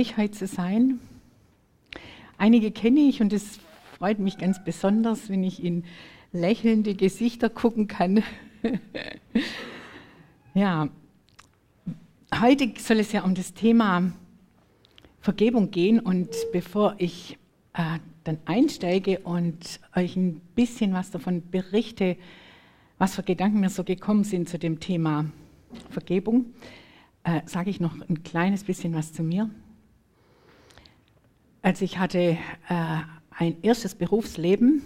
euch heute zu sein. Einige kenne ich und es freut mich ganz besonders, wenn ich in lächelnde Gesichter gucken kann. ja, heute soll es ja um das Thema Vergebung gehen und bevor ich äh, dann einsteige und euch ein bisschen was davon berichte, was für Gedanken mir so gekommen sind zu dem Thema Vergebung, äh, sage ich noch ein kleines bisschen was zu mir. Also ich hatte äh, ein erstes Berufsleben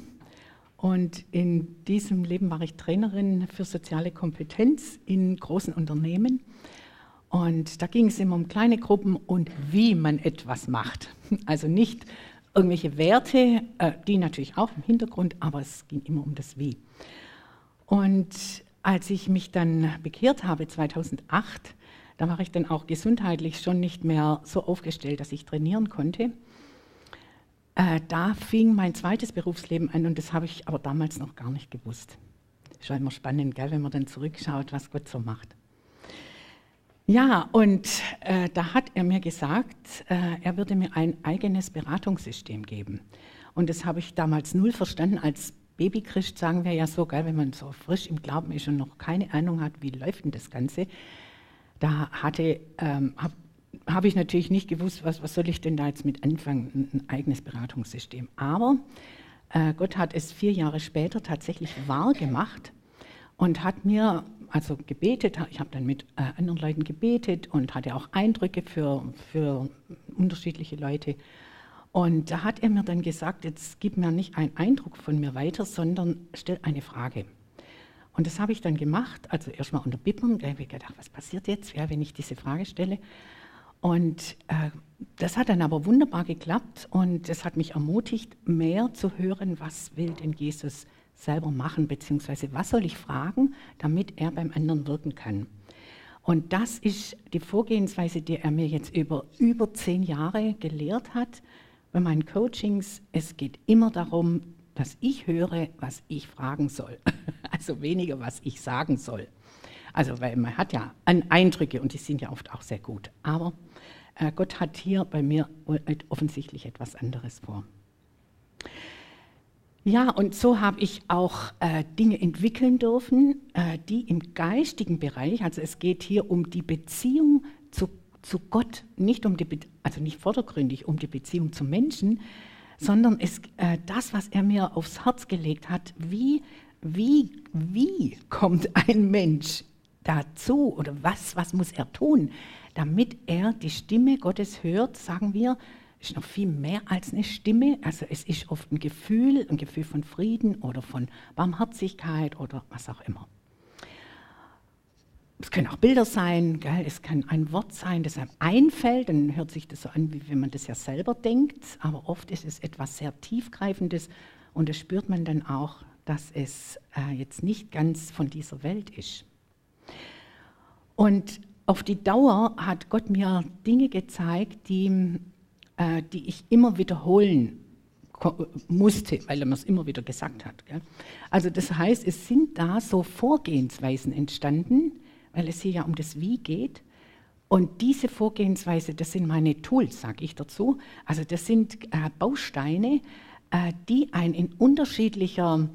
und in diesem Leben war ich Trainerin für soziale Kompetenz in großen Unternehmen. Und da ging es immer um kleine Gruppen und wie man etwas macht. Also nicht irgendwelche Werte, äh, die natürlich auch im Hintergrund, aber es ging immer um das Wie. Und als ich mich dann bekehrt habe 2008, da war ich dann auch gesundheitlich schon nicht mehr so aufgestellt, dass ich trainieren konnte äh, da fing mein zweites Berufsleben an und das habe ich aber damals noch gar nicht gewusst. Ist schon immer spannend, gell, wenn man dann zurückschaut, was Gott so macht. Ja, und äh, da hat er mir gesagt, äh, er würde mir ein eigenes Beratungssystem geben. Und das habe ich damals null verstanden. Als Babychrist sagen wir ja so, gell, wenn man so frisch im Glauben ist und noch keine Ahnung hat, wie läuft denn das Ganze. Da hatte, ähm, habe habe ich natürlich nicht gewusst, was, was soll ich denn da jetzt mit anfangen, ein, eigenes Beratungssystem. Aber äh, Gott hat es vier Jahre später tatsächlich wahr gemacht und hat mir also gebetet, ich habe dann mit äh, anderen Leuten gebetet und hatte auch Eindrücke für, für unterschiedliche Leute. Und da hat er mir dann gesagt, jetzt gib mir nicht einen Eindruck von mir weiter, sondern stell eine Frage. Und das habe ich dann gemacht, also erstmal unter Bippern, da habe ich gedacht, was passiert jetzt, ja, wenn ich diese Frage stelle. Und äh, das hat dann aber wunderbar geklappt und es hat mich ermutigt, mehr zu hören, was will denn Jesus selber machen, beziehungsweise was soll ich fragen, damit er beim anderen wirken kann. Und das ist die Vorgehensweise, die er mir jetzt über über zehn Jahre gelehrt hat. Bei meinen Coachings, es geht immer darum, dass ich höre, was ich fragen soll. Also weniger, was ich sagen soll. Also, weil man hat ja Eindrücke und die sind ja oft auch sehr gut. Aber äh, Gott hat hier bei mir offensichtlich etwas anderes vor. Ja, und so habe ich auch äh, Dinge entwickeln dürfen, äh, die im geistigen Bereich, also es geht hier um die Beziehung zu, zu Gott, nicht um die, also nicht vordergründig um die Beziehung zum Menschen, sondern es, äh, das, was er mir aufs Herz gelegt hat, wie, wie, wie kommt ein Mensch dazu oder was, was muss er tun, damit er die Stimme Gottes hört, sagen wir, ist noch viel mehr als eine Stimme. Also es ist oft ein Gefühl, ein Gefühl von Frieden oder von Barmherzigkeit oder was auch immer. Es können auch Bilder sein, gell? es kann ein Wort sein, das einem einfällt, dann hört sich das so an, wie wenn man das ja selber denkt, aber oft ist es etwas sehr Tiefgreifendes und das spürt man dann auch, dass es äh, jetzt nicht ganz von dieser Welt ist. Und auf die Dauer hat Gott mir Dinge gezeigt, die, äh, die ich immer wiederholen musste, weil er mir es immer wieder gesagt hat. Gell? Also das heißt, es sind da so Vorgehensweisen entstanden, weil es hier ja um das Wie geht. Und diese Vorgehensweise, das sind meine Tools, sage ich dazu. Also das sind äh, Bausteine, äh, die ein in, unterschiedlicher,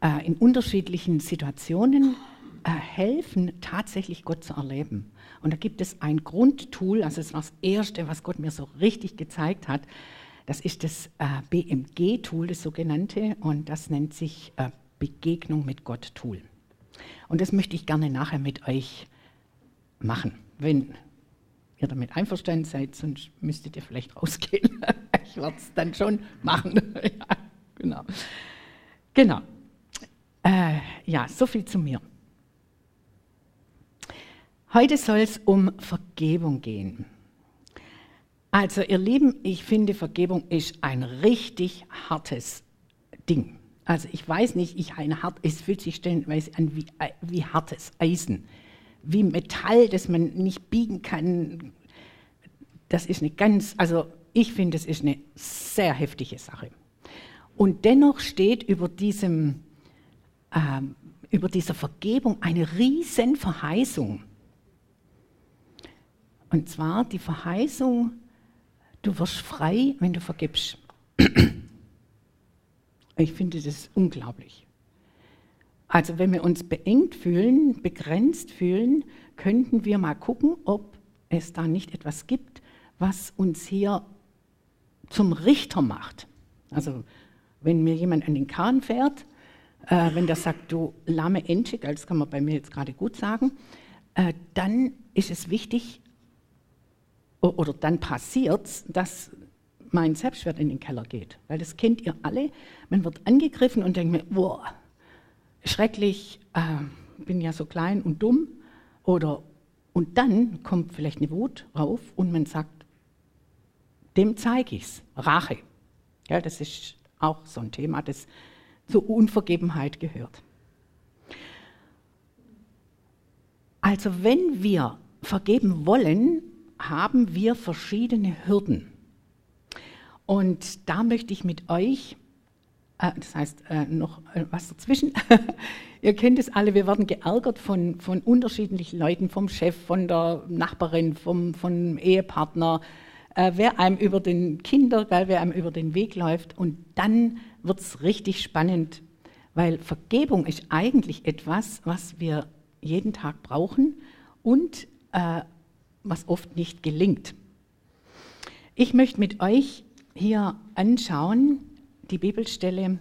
äh, in unterschiedlichen Situationen helfen, tatsächlich Gott zu erleben. Und da gibt es ein Grundtool, also das war das Erste, was Gott mir so richtig gezeigt hat. Das ist das äh, BMG-Tool, das sogenannte, und das nennt sich äh, Begegnung mit Gott-Tool. Und das möchte ich gerne nachher mit euch machen, wenn ihr damit einverstanden seid, sonst müsstet ihr vielleicht rausgehen. ich werde es dann schon machen. ja, genau. Genau. Äh, ja, so viel zu mir. Heute soll es um Vergebung gehen. Also ihr Lieben, ich finde, Vergebung ist ein richtig hartes Ding. Also ich weiß nicht, ich ein hart, es fühlt sich stellenweise an wie, wie hartes Eisen, wie Metall, das man nicht biegen kann. Das ist eine ganz, also ich finde, es ist eine sehr heftige Sache. Und dennoch steht über diesem, äh, über dieser Vergebung eine riesen Verheißung. Und zwar die Verheißung, Du wirst frei, wenn du vergibst. Ich finde das unglaublich. Also wenn wir uns beengt fühlen, begrenzt fühlen, könnten wir mal gucken, ob es da nicht etwas gibt, was uns hier zum Richter macht. Also wenn mir jemand an den Kahn fährt, äh, wenn der sagt, du lahme Ente, das kann man bei mir jetzt gerade gut sagen, äh, dann ist es wichtig, oder dann passiert es, dass mein Selbstwert in den Keller geht. Weil das kennt ihr alle. Man wird angegriffen und denkt mir, boah, schrecklich, äh, bin ja so klein und dumm. Oder, und dann kommt vielleicht eine Wut rauf und man sagt, dem zeige ich es. Rache. Ja, das ist auch so ein Thema, das zur Unvergebenheit gehört. Also wenn wir vergeben wollen, haben wir verschiedene Hürden. Und da möchte ich mit euch, äh, das heißt äh, noch äh, was dazwischen, ihr kennt es alle, wir werden geärgert von, von unterschiedlichen Leuten, vom Chef, von der Nachbarin, vom, vom Ehepartner, äh, wer einem über den Kinder, wer einem über den Weg läuft. Und dann wird es richtig spannend, weil Vergebung ist eigentlich etwas, was wir jeden Tag brauchen und äh, was oft nicht gelingt. Ich möchte mit euch hier anschauen, die Bibelstelle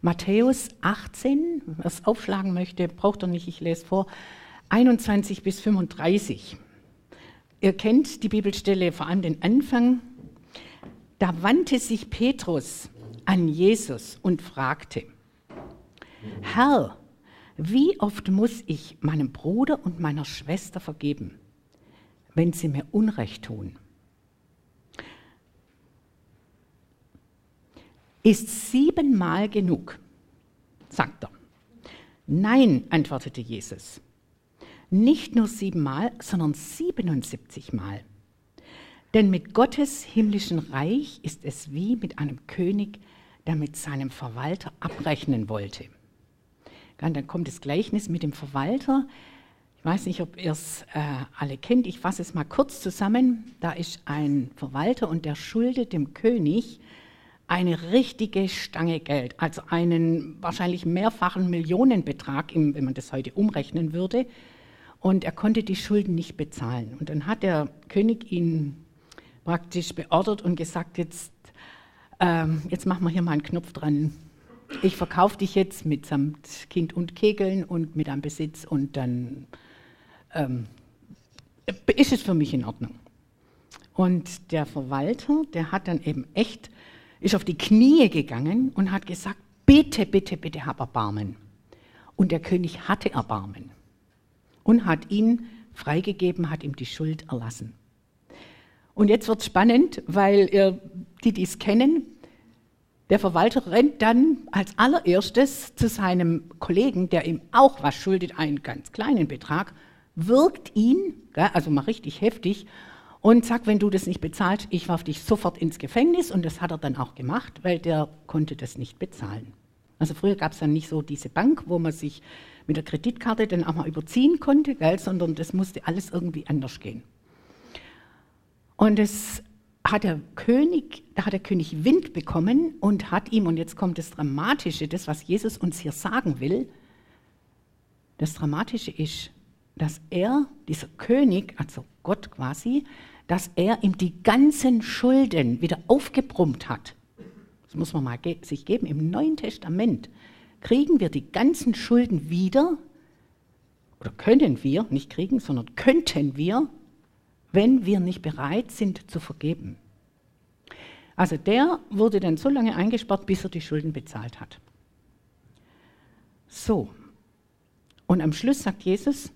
Matthäus 18, wer es aufschlagen möchte, braucht er nicht, ich lese vor, 21 bis 35. Ihr kennt die Bibelstelle, vor allem den Anfang. Da wandte sich Petrus an Jesus und fragte, Herr, wie oft muss ich meinem Bruder und meiner Schwester vergeben, wenn sie mir Unrecht tun? Ist siebenmal genug? sagt er. Nein, antwortete Jesus. Nicht nur siebenmal, sondern 77 Mal. Denn mit Gottes himmlischen Reich ist es wie mit einem König, der mit seinem Verwalter abrechnen wollte. Dann kommt das Gleichnis mit dem Verwalter. Ich weiß nicht, ob ihr es äh, alle kennt. Ich fasse es mal kurz zusammen. Da ist ein Verwalter und der schuldet dem König eine richtige Stange Geld, also einen wahrscheinlich mehrfachen Millionenbetrag, wenn man das heute umrechnen würde. Und er konnte die Schulden nicht bezahlen. Und dann hat der König ihn praktisch beordert und gesagt, jetzt, ähm, jetzt machen wir hier mal einen Knopf dran. Ich verkaufe dich jetzt mitsamt Kind und Kegeln und mit einem Besitz und dann ähm, ist es für mich in Ordnung. Und der Verwalter, der hat dann eben echt ist auf die Knie gegangen und hat gesagt, bitte, bitte, bitte hab Erbarmen. Und der König hatte Erbarmen und hat ihn freigegeben, hat ihm die Schuld erlassen. Und jetzt wird spannend, weil ihr, die dies kennen, der Verwalter rennt dann als allererstes zu seinem Kollegen, der ihm auch was schuldet, einen ganz kleinen Betrag, wirkt ihn, also mal richtig heftig, und sagt, wenn du das nicht bezahlst, ich warf dich sofort ins Gefängnis. Und das hat er dann auch gemacht, weil der konnte das nicht bezahlen. Also früher gab es dann nicht so diese Bank, wo man sich mit der Kreditkarte dann auch mal überziehen konnte, gell, sondern das musste alles irgendwie anders gehen. Und es hat der König, da hat der König Wind bekommen und hat ihm, und jetzt kommt das Dramatische, das, was Jesus uns hier sagen will, das Dramatische ist, dass er, dieser König, also Gott quasi, dass er ihm die ganzen Schulden wieder aufgebrummt hat. Das muss man mal ge sich geben. Im Neuen Testament kriegen wir die ganzen Schulden wieder, oder können wir, nicht kriegen, sondern könnten wir, wenn wir nicht bereit sind zu vergeben. Also der wurde dann so lange eingesperrt, bis er die Schulden bezahlt hat. So, und am Schluss sagt Jesus,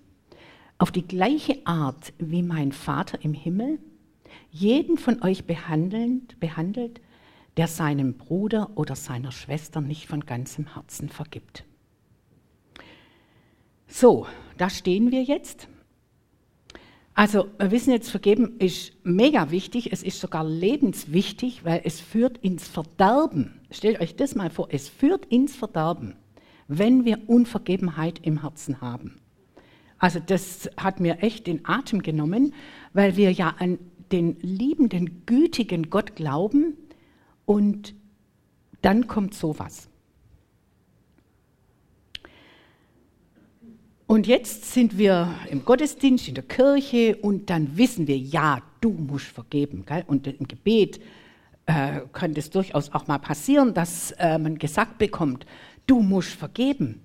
auf die gleiche Art wie mein Vater im Himmel jeden von euch behandelt, behandelt, der seinem Bruder oder seiner Schwester nicht von ganzem Herzen vergibt. So, da stehen wir jetzt. Also, wir wissen jetzt, vergeben ist mega wichtig, es ist sogar lebenswichtig, weil es führt ins Verderben. Stellt euch das mal vor, es führt ins Verderben, wenn wir Unvergebenheit im Herzen haben. Also das hat mir echt den Atem genommen, weil wir ja an den liebenden, gütigen Gott glauben und dann kommt sowas. Und jetzt sind wir im Gottesdienst, in der Kirche und dann wissen wir, ja, du musst vergeben. Gell? Und im Gebet äh, kann es durchaus auch mal passieren, dass äh, man gesagt bekommt, du musst vergeben.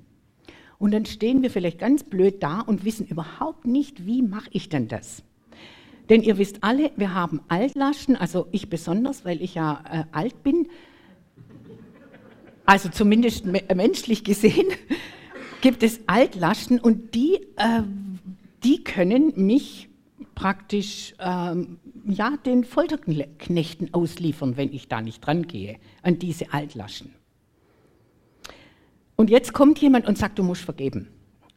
Und dann stehen wir vielleicht ganz blöd da und wissen überhaupt nicht, wie mache ich denn das? Denn ihr wisst alle, wir haben Altlasten, also ich besonders, weil ich ja äh, alt bin, also zumindest me menschlich gesehen, gibt es Altlasten und die, äh, die können mich praktisch ähm, ja, den Folterknechten ausliefern, wenn ich da nicht dran gehe, an diese Altlasten. Und jetzt kommt jemand und sagt, du musst vergeben.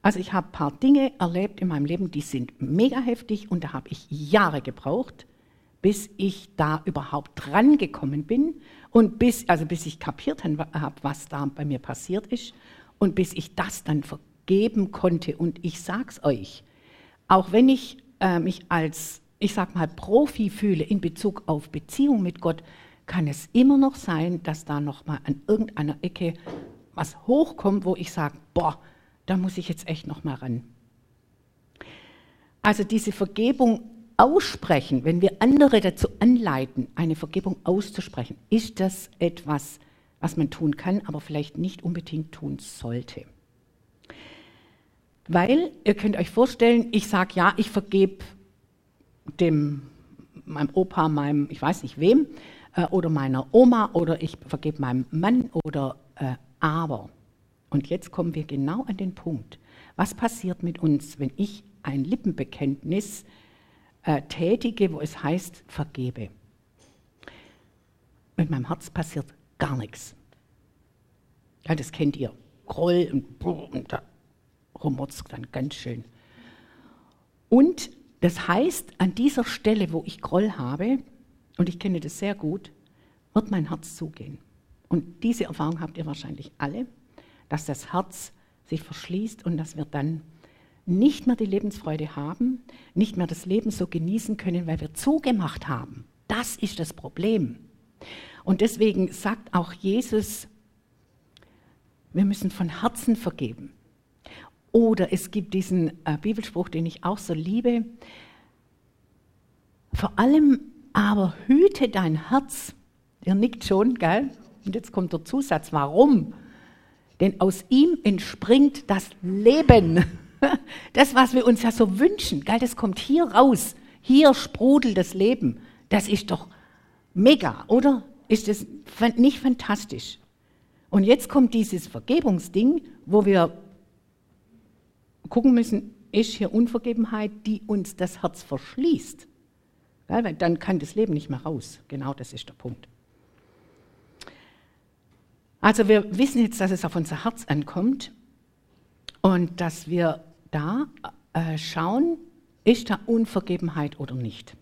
Also ich habe ein paar Dinge erlebt in meinem Leben, die sind mega heftig und da habe ich Jahre gebraucht, bis ich da überhaupt dran gekommen bin und bis, also bis ich kapiert habe, was da bei mir passiert ist und bis ich das dann vergeben konnte. Und ich sag's euch, auch wenn ich äh, mich als, ich sag mal, Profi fühle in Bezug auf Beziehung mit Gott, kann es immer noch sein, dass da noch mal an irgendeiner Ecke was hochkommt, wo ich sage, boah, da muss ich jetzt echt noch mal ran. Also diese Vergebung aussprechen, wenn wir andere dazu anleiten, eine Vergebung auszusprechen, ist das etwas, was man tun kann, aber vielleicht nicht unbedingt tun sollte. Weil, ihr könnt euch vorstellen, ich sage, ja, ich vergebe dem, meinem Opa, meinem, ich weiß nicht wem, äh, oder meiner Oma, oder ich vergebe meinem Mann, oder äh, aber. Und jetzt kommen wir genau an den Punkt. Was passiert mit uns, wenn ich ein Lippenbekenntnis äh, tätige, wo es heißt, vergebe? Mit meinem Herz passiert gar nichts. Ja, das kennt ihr. Groll und, und da rumort's dann ganz schön. Und das heißt, an dieser Stelle, wo ich Groll habe, und ich kenne das sehr gut, wird mein Herz zugehen. Und diese Erfahrung habt ihr wahrscheinlich alle, dass das Herz sich verschließt und dass wir dann nicht mehr die Lebensfreude haben, nicht mehr das Leben so genießen können, weil wir zugemacht haben. Das ist das Problem. Und deswegen sagt auch Jesus, wir müssen von Herzen vergeben. Oder es gibt diesen äh, Bibelspruch, den ich auch so liebe. Vor allem aber hüte dein Herz. Ihr nickt schon, gell? Und jetzt kommt der Zusatz, warum? Denn aus ihm entspringt das Leben. Das, was wir uns ja so wünschen, das kommt hier raus. Hier sprudelt das Leben. Das ist doch mega, oder? Ist das nicht fantastisch? Und jetzt kommt dieses Vergebungsding, wo wir gucken müssen, ist hier Unvergebenheit, die uns das Herz verschließt? Weil dann kann das Leben nicht mehr raus. Genau das ist der Punkt. Also wir wissen jetzt, dass es auf unser Herz ankommt und dass wir da äh, schauen, ist da Unvergebenheit oder nicht.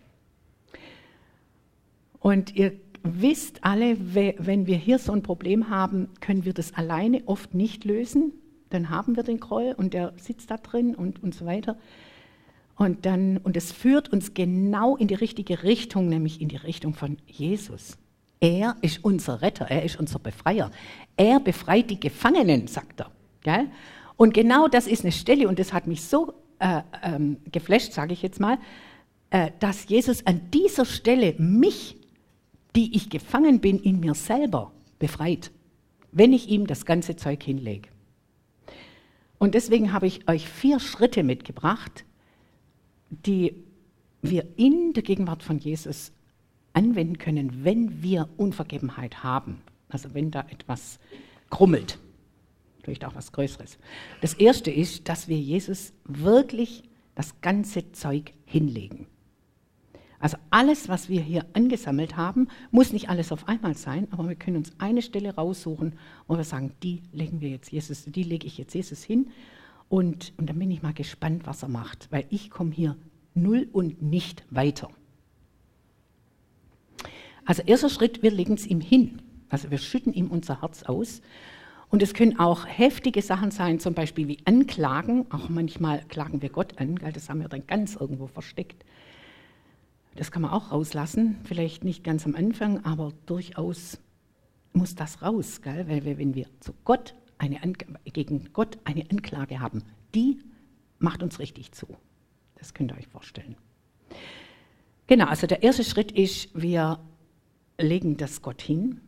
Und ihr wisst alle, wenn wir hier so ein Problem haben, können wir das alleine oft nicht lösen. Dann haben wir den Groll und der sitzt da drin und, und so weiter. Und, dann, und es führt uns genau in die richtige Richtung, nämlich in die Richtung von Jesus. Er ist unser Retter, er ist unser Befreier. Er befreit die Gefangenen, sagt er. Gell? Und genau das ist eine Stelle, und das hat mich so äh, ähm, geflasht, sage ich jetzt mal, äh, dass Jesus an dieser Stelle mich die ich gefangen bin in mir selber, befreit, wenn ich ihm das ganze Zeug hinlege. Und deswegen habe ich euch vier Schritte mitgebracht, die wir in der Gegenwart von Jesus anwenden können, wenn wir Unvergebenheit haben. Also wenn da etwas krummelt. Vielleicht auch was Größeres. Das erste ist, dass wir Jesus wirklich das ganze Zeug hinlegen. Also alles, was wir hier angesammelt haben, muss nicht alles auf einmal sein, aber wir können uns eine Stelle raussuchen, wo wir sagen, die legen wir jetzt Jesus, die lege ich jetzt Jesus hin. Und, und dann bin ich mal gespannt, was er macht, weil ich komme hier null und nicht weiter. Also erster Schritt, wir legen es ihm hin. Also wir schütten ihm unser Herz aus. Und es können auch heftige Sachen sein, zum Beispiel wie Anklagen. Auch manchmal klagen wir Gott an, das haben wir dann ganz irgendwo versteckt. Das kann man auch rauslassen, vielleicht nicht ganz am Anfang, aber durchaus muss das raus, gell? weil wir, wenn wir zu Gott eine gegen Gott eine Anklage haben, die macht uns richtig zu. Das könnt ihr euch vorstellen. Genau, also der erste Schritt ist, wir legen das Gott hin.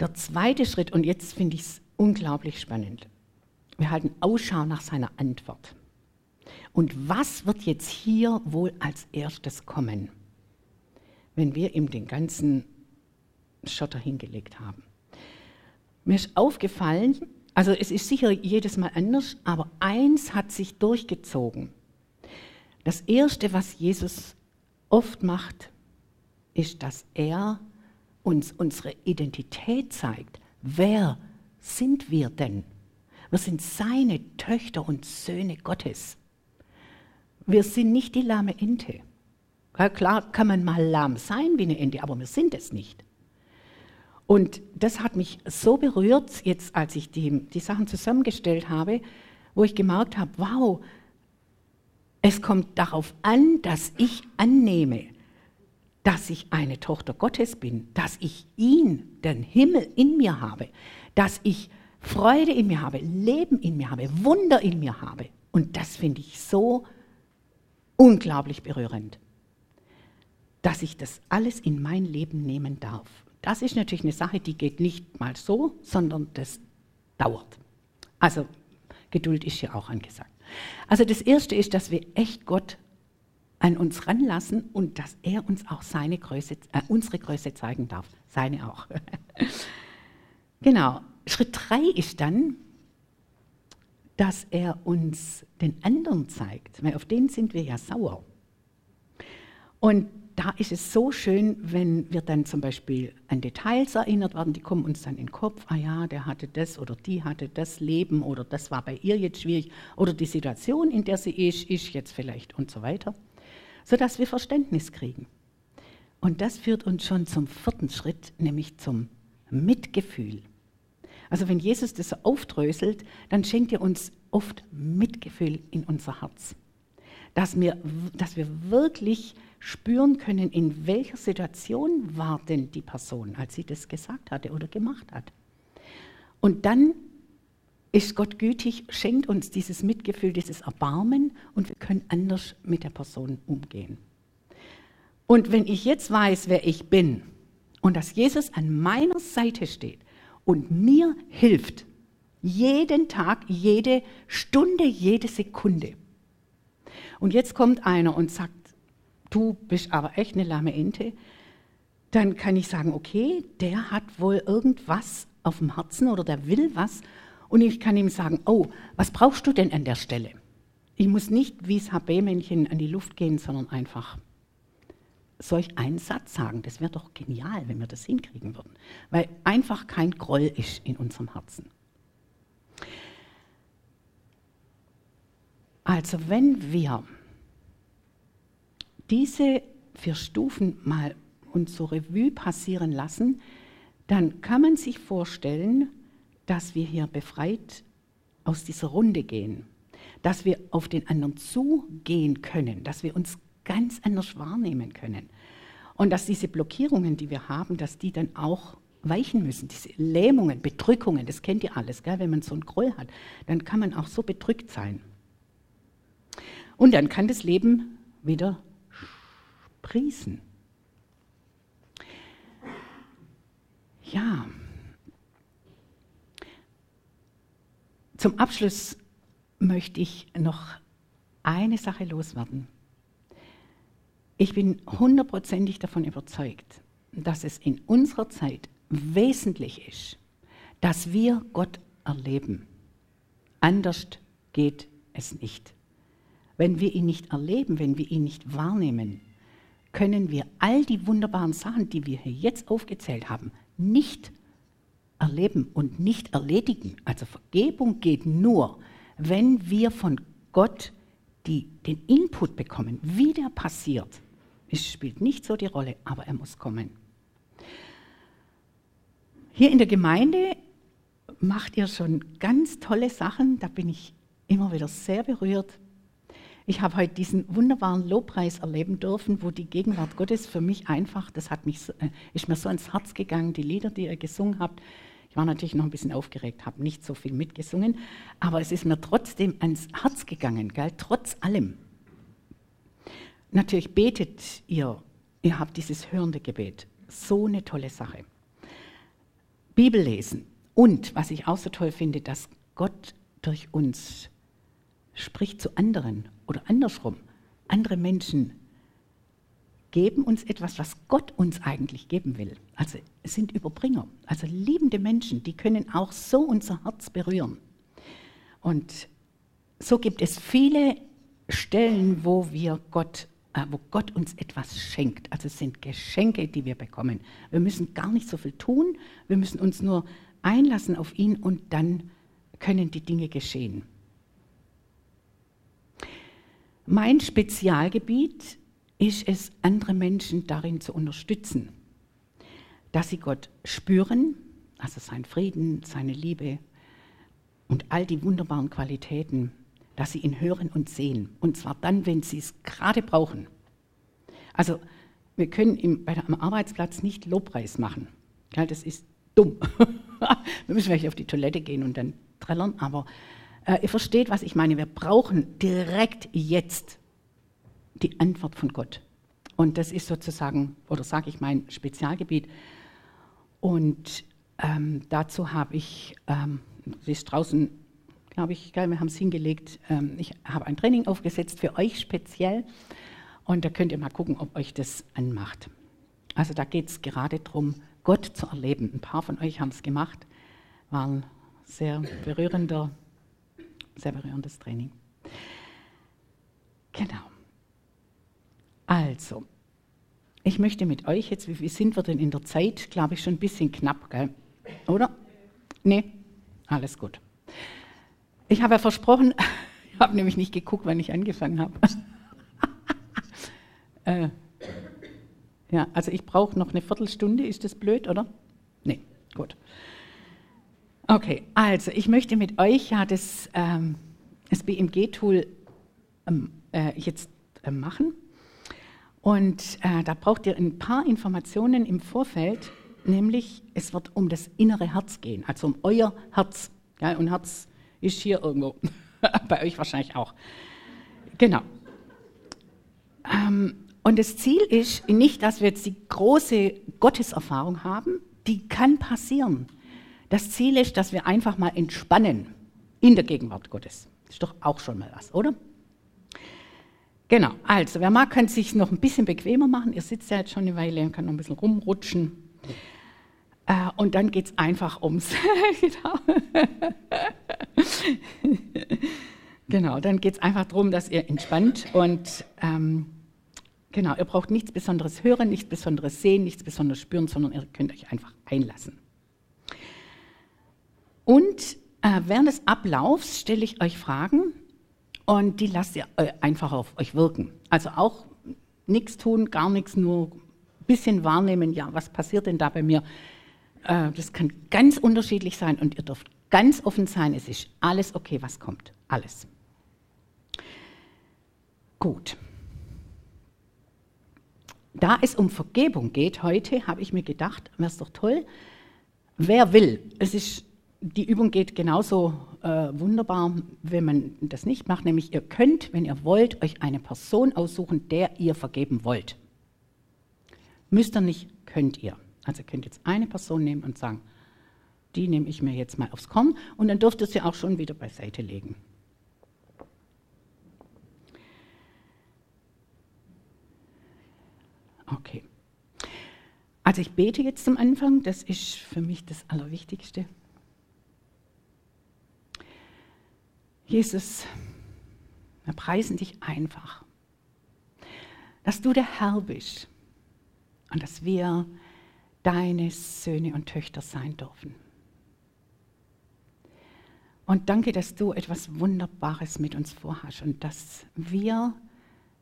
Der zweite Schritt, und jetzt finde ich es unglaublich spannend, wir halten Ausschau nach seiner Antwort. Und was wird jetzt hier wohl als erstes kommen, wenn wir ihm den ganzen Schotter hingelegt haben? Mir ist aufgefallen, also es ist sicher jedes Mal anders, aber eins hat sich durchgezogen. Das Erste, was Jesus oft macht, ist, dass er uns unsere Identität zeigt. Wer sind wir denn? Wir sind seine Töchter und Söhne Gottes. Wir sind nicht die lahme Ente. Klar kann man mal lahm sein wie eine Ente, aber wir sind es nicht. Und das hat mich so berührt, jetzt als ich die, die Sachen zusammengestellt habe, wo ich gemerkt habe, wow, es kommt darauf an, dass ich annehme, dass ich eine Tochter Gottes bin, dass ich ihn, den Himmel in mir habe, dass ich Freude in mir habe, Leben in mir habe, Wunder in mir habe. Und das finde ich so unglaublich berührend, dass ich das alles in mein Leben nehmen darf. Das ist natürlich eine Sache, die geht nicht mal so, sondern das dauert. Also Geduld ist hier auch angesagt. Also das Erste ist, dass wir echt Gott an uns ranlassen und dass er uns auch seine Größe, äh, unsere Größe zeigen darf. Seine auch. genau. Schritt drei ist dann, dass er uns den anderen zeigt, weil auf den sind wir ja sauer. Und da ist es so schön, wenn wir dann zum Beispiel an Details erinnert werden, die kommen uns dann in den Kopf, ah ja, der hatte das oder die hatte das Leben oder das war bei ihr jetzt schwierig oder die Situation, in der sie ist, ist jetzt vielleicht und so weiter, sodass wir Verständnis kriegen. Und das führt uns schon zum vierten Schritt, nämlich zum Mitgefühl. Also wenn Jesus das so aufdröselt, dann schenkt er uns oft Mitgefühl in unser Herz. Dass wir, dass wir wirklich spüren können, in welcher Situation war denn die Person, als sie das gesagt hatte oder gemacht hat. Und dann ist Gott gütig, schenkt uns dieses Mitgefühl, dieses Erbarmen und wir können anders mit der Person umgehen. Und wenn ich jetzt weiß, wer ich bin und dass Jesus an meiner Seite steht und mir hilft, jeden Tag, jede Stunde, jede Sekunde. Und jetzt kommt einer und sagt, du bist aber echt eine lahme Ente, dann kann ich sagen, okay, der hat wohl irgendwas auf dem Herzen oder der will was und ich kann ihm sagen, oh, was brauchst du denn an der Stelle? Ich muss nicht wie das HB-Männchen an die Luft gehen, sondern einfach solch einen Satz sagen. Das wäre doch genial, wenn wir das hinkriegen würden, weil einfach kein Groll ist in unserem Herzen. Also wenn wir diese vier Stufen mal und so Revue passieren lassen, dann kann man sich vorstellen, dass wir hier befreit aus dieser Runde gehen, dass wir auf den anderen zugehen können, dass wir uns ganz anders wahrnehmen können und dass diese Blockierungen, die wir haben, dass die dann auch weichen müssen, diese Lähmungen, Bedrückungen, das kennt ihr alles, gell? wenn man so einen Groll hat, dann kann man auch so bedrückt sein. Und dann kann das Leben wieder priesen. Ja, zum Abschluss möchte ich noch eine Sache loswerden. Ich bin hundertprozentig davon überzeugt, dass es in unserer Zeit wesentlich ist, dass wir Gott erleben. Anders geht es nicht. Wenn wir ihn nicht erleben, wenn wir ihn nicht wahrnehmen, können wir all die wunderbaren Sachen, die wir hier jetzt aufgezählt haben, nicht erleben und nicht erledigen. Also Vergebung geht nur, wenn wir von Gott die, den Input bekommen, wie der passiert. Es spielt nicht so die Rolle, aber er muss kommen. Hier in der Gemeinde macht ihr schon ganz tolle Sachen, da bin ich immer wieder sehr berührt. Ich habe heute diesen wunderbaren Lobpreis erleben dürfen, wo die Gegenwart Gottes für mich einfach, das hat mich, äh, ist mir so ins Herz gegangen, die Lieder, die ihr gesungen habt. War natürlich noch ein bisschen aufgeregt, habe nicht so viel mitgesungen, aber es ist mir trotzdem ans Herz gegangen, gell? trotz allem. Natürlich betet ihr, ihr habt dieses hörende Gebet. So eine tolle Sache. Bibel lesen. Und was ich auch so toll finde, dass Gott durch uns spricht zu anderen oder andersrum. Andere Menschen geben uns etwas, was Gott uns eigentlich geben will. Also sind Überbringer, also liebende Menschen, die können auch so unser Herz berühren. Und so gibt es viele Stellen, wo wir Gott äh, wo Gott uns etwas schenkt. Also es sind Geschenke, die wir bekommen. Wir müssen gar nicht so viel tun, wir müssen uns nur einlassen auf ihn und dann können die Dinge geschehen. Mein Spezialgebiet ist es, andere Menschen darin zu unterstützen, dass sie Gott spüren, also seinen Frieden, seine Liebe und all die wunderbaren Qualitäten, dass sie ihn hören und sehen. Und zwar dann, wenn sie es gerade brauchen. Also wir können im, bei, am Arbeitsplatz nicht Lobpreis machen. Ja, das ist dumm. wir müssen vielleicht auf die Toilette gehen und dann trällern, aber äh, ihr versteht, was ich meine. Wir brauchen direkt jetzt die Antwort von Gott. Und das ist sozusagen, oder sage ich, mein Spezialgebiet. Und ähm, dazu habe ich, ähm, sie ist draußen glaube ich, wir haben es hingelegt. Ähm, ich habe ein Training aufgesetzt für euch speziell und da könnt ihr mal gucken, ob euch das anmacht. Also da geht es gerade darum, Gott zu erleben. Ein paar von euch haben es gemacht, war ein sehr berührender, sehr berührendes Training. Genau. Also, ich möchte mit euch jetzt, wie sind wir denn in der Zeit? Glaube ich schon ein bisschen knapp, gell? Oder? Nee? Alles gut. Ich habe ja versprochen, ich habe nämlich nicht geguckt, wann ich angefangen habe. äh, ja, also ich brauche noch eine Viertelstunde. Ist das blöd, oder? Nee, gut. Okay, also ich möchte mit euch ja das, ähm, das BMG-Tool ähm, äh, jetzt äh, machen. Und äh, da braucht ihr ein paar Informationen im Vorfeld, nämlich es wird um das innere Herz gehen, also um euer Herz. Ja, und Herz ist hier irgendwo. Bei euch wahrscheinlich auch. Genau. Ähm, und das Ziel ist nicht, dass wir jetzt die große Gotteserfahrung haben, die kann passieren. Das Ziel ist, dass wir einfach mal entspannen in der Gegenwart Gottes. Ist doch auch schon mal was, oder? Genau, also wer mag, kann es sich noch ein bisschen bequemer machen. Ihr sitzt ja jetzt schon eine Weile, kann noch ein bisschen rumrutschen. Äh, und dann geht es einfach ums. genau. genau, dann geht es einfach darum, dass ihr entspannt und ähm, genau, ihr braucht nichts Besonderes hören, nichts Besonderes sehen, nichts Besonderes spüren, sondern ihr könnt euch einfach einlassen. Und äh, während des Ablaufs stelle ich euch Fragen und die lasst ihr einfach auf euch wirken. Also auch nichts tun, gar nichts, nur ein bisschen wahrnehmen, ja, was passiert denn da bei mir? Äh, das kann ganz unterschiedlich sein und ihr dürft ganz offen sein. Es ist alles okay, was kommt. Alles. Gut. Da es um Vergebung geht heute, habe ich mir gedacht, wäre es doch toll, wer will. Es ist, die Übung geht genauso äh, wunderbar, wenn man das nicht macht, nämlich ihr könnt, wenn ihr wollt, euch eine Person aussuchen, der ihr vergeben wollt. Müsst ihr nicht, könnt ihr. Also ihr könnt jetzt eine Person nehmen und sagen, die nehme ich mir jetzt mal aufs Korn und dann dürft ihr sie auch schon wieder beiseite legen. Okay. Also ich bete jetzt zum Anfang, das ist für mich das Allerwichtigste. Jesus, wir preisen dich einfach, dass du der Herr bist und dass wir deine Söhne und Töchter sein dürfen. Und danke, dass du etwas Wunderbares mit uns vorhast und dass wir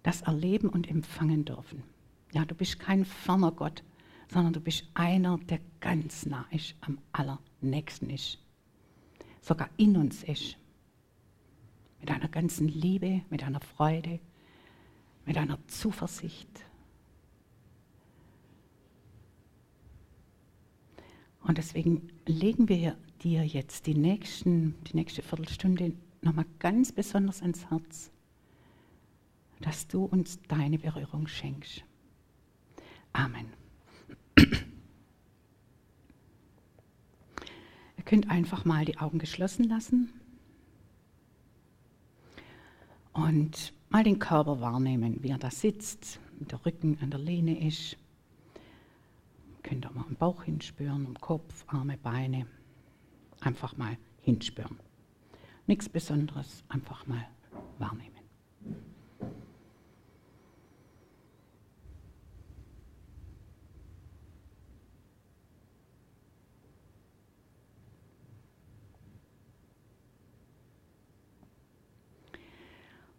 das erleben und empfangen dürfen. Ja, du bist kein ferner Gott, sondern du bist einer, der ganz nah ist, am allernächsten ist, sogar in uns ist. Ganzen Liebe, mit deiner Freude, mit deiner Zuversicht. Und deswegen legen wir dir jetzt die, nächsten, die nächste Viertelstunde nochmal ganz besonders ans Herz, dass du uns deine Berührung schenkst. Amen. Ihr könnt einfach mal die Augen geschlossen lassen und mal den Körper wahrnehmen, wie er da sitzt, wie der Rücken an der Lehne ist. Ihr könnt auch mal im Bauch hinspüren, im Kopf, Arme, Beine. Einfach mal hinspüren. Nichts Besonderes, einfach mal wahrnehmen.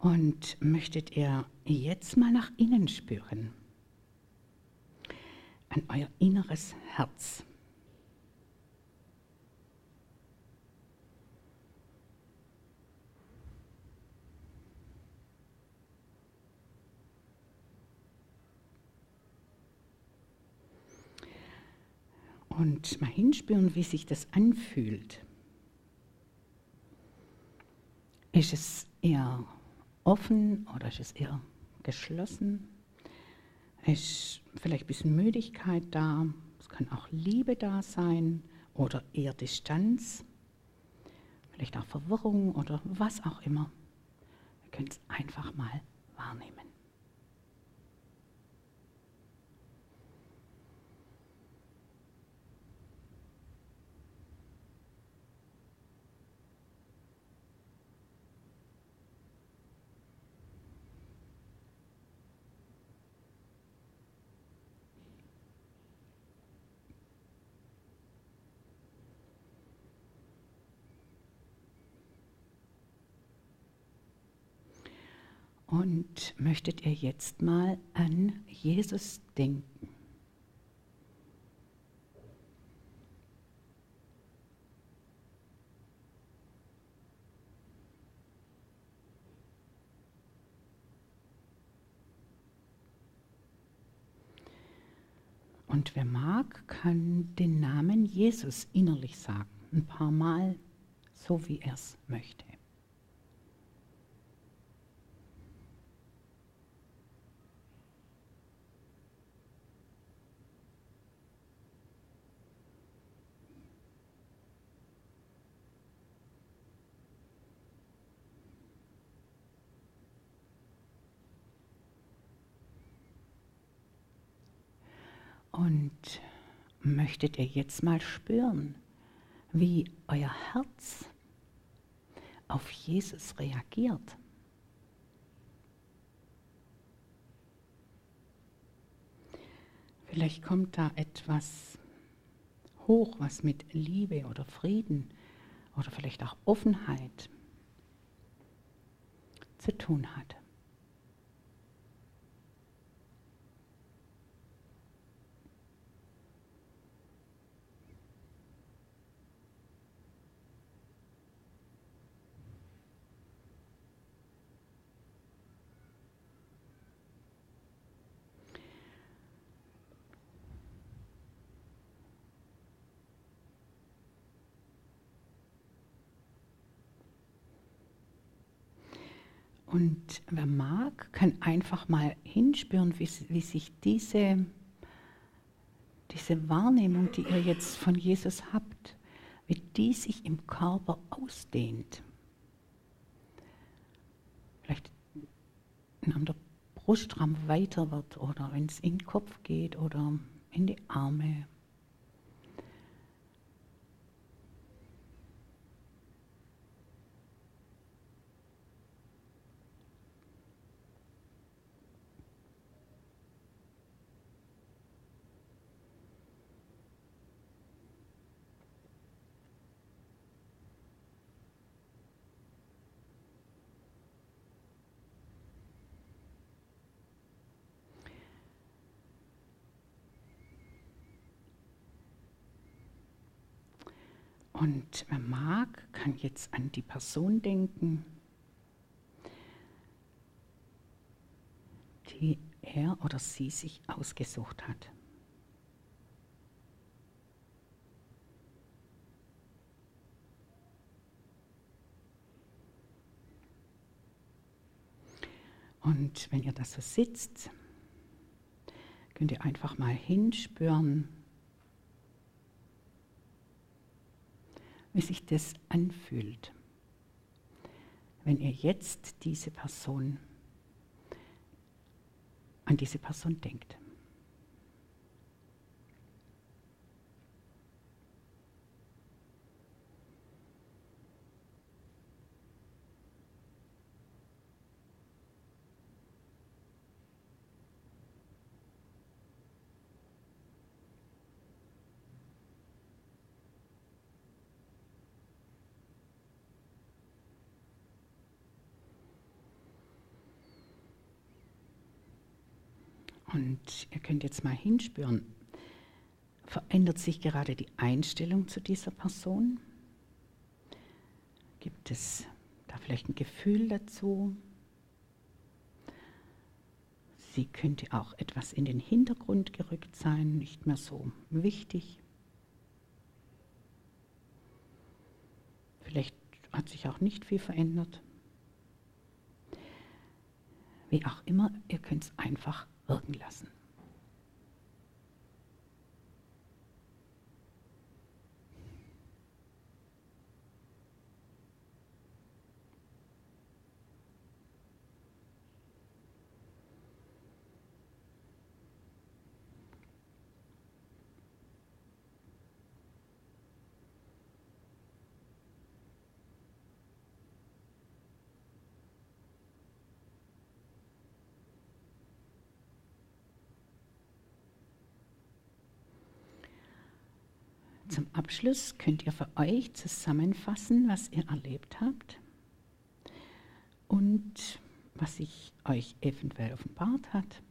Und möchtet ihr jetzt mal nach innen spüren? An euer inneres Herz. Und mal hinspüren, wie sich das anfühlt. Ist es eher offen oder ist es eher geschlossen? Ist vielleicht ein bisschen Müdigkeit da? Es kann auch Liebe da sein oder eher Distanz, vielleicht auch Verwirrung oder was auch immer. Wir können es einfach mal wahrnehmen. Und möchtet ihr jetzt mal an Jesus denken? Und wer mag, kann den Namen Jesus innerlich sagen, ein paar Mal, so wie er es möchte. Und möchtet ihr jetzt mal spüren, wie euer Herz auf Jesus reagiert? Vielleicht kommt da etwas hoch, was mit Liebe oder Frieden oder vielleicht auch Offenheit zu tun hat. Und wer mag, kann einfach mal hinspüren, wie, wie sich diese, diese Wahrnehmung, die ihr jetzt von Jesus habt, wie die sich im Körper ausdehnt. Vielleicht an der Brustraum weiter wird oder wenn es in den Kopf geht oder in die Arme Und Marc kann jetzt an die Person denken, die er oder sie sich ausgesucht hat. Und wenn ihr das so sitzt, könnt ihr einfach mal hinspüren, wie sich das anfühlt, wenn ihr jetzt diese Person an diese Person denkt. Und ihr könnt jetzt mal hinspüren, verändert sich gerade die Einstellung zu dieser Person? Gibt es da vielleicht ein Gefühl dazu? Sie könnte auch etwas in den Hintergrund gerückt sein, nicht mehr so wichtig. Vielleicht hat sich auch nicht viel verändert. Wie auch immer, ihr könnt es einfach wirken lassen. Zum Abschluss könnt ihr für euch zusammenfassen, was ihr erlebt habt und was sich euch eventuell offenbart hat.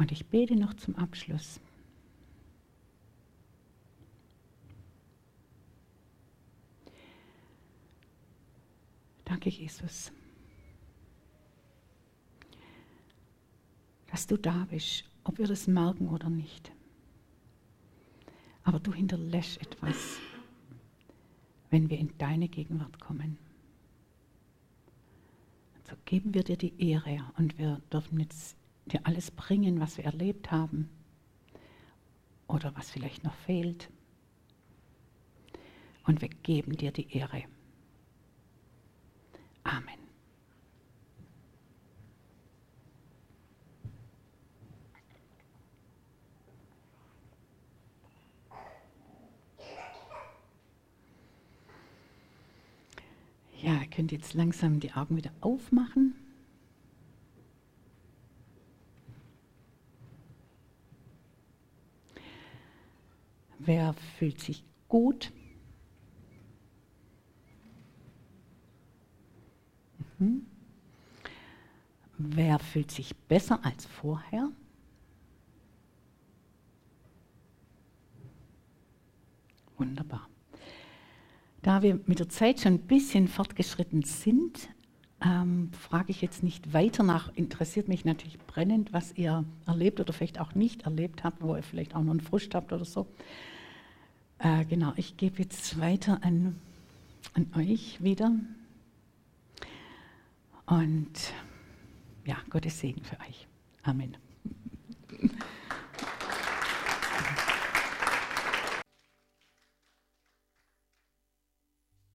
Und ich bete noch zum Abschluss. Danke, Jesus, dass du da bist, ob wir das merken oder nicht. Aber du hinterlässt etwas, wenn wir in deine Gegenwart kommen. So geben wir dir die Ehre und wir dürfen jetzt dir alles bringen, was wir erlebt haben oder was vielleicht noch fehlt. Und wir geben dir die Ehre. Amen. Ja, ihr könnt jetzt langsam die Augen wieder aufmachen. Wer fühlt sich gut? Mhm. Wer fühlt sich besser als vorher? Wunderbar. Da wir mit der Zeit schon ein bisschen fortgeschritten sind, ähm, frage ich jetzt nicht weiter nach. Interessiert mich natürlich brennend, was ihr erlebt oder vielleicht auch nicht erlebt habt, wo ihr vielleicht auch noch einen Frust habt oder so. Äh, genau, ich gebe jetzt weiter an, an euch wieder. Und ja, Gottes Segen für euch. Amen.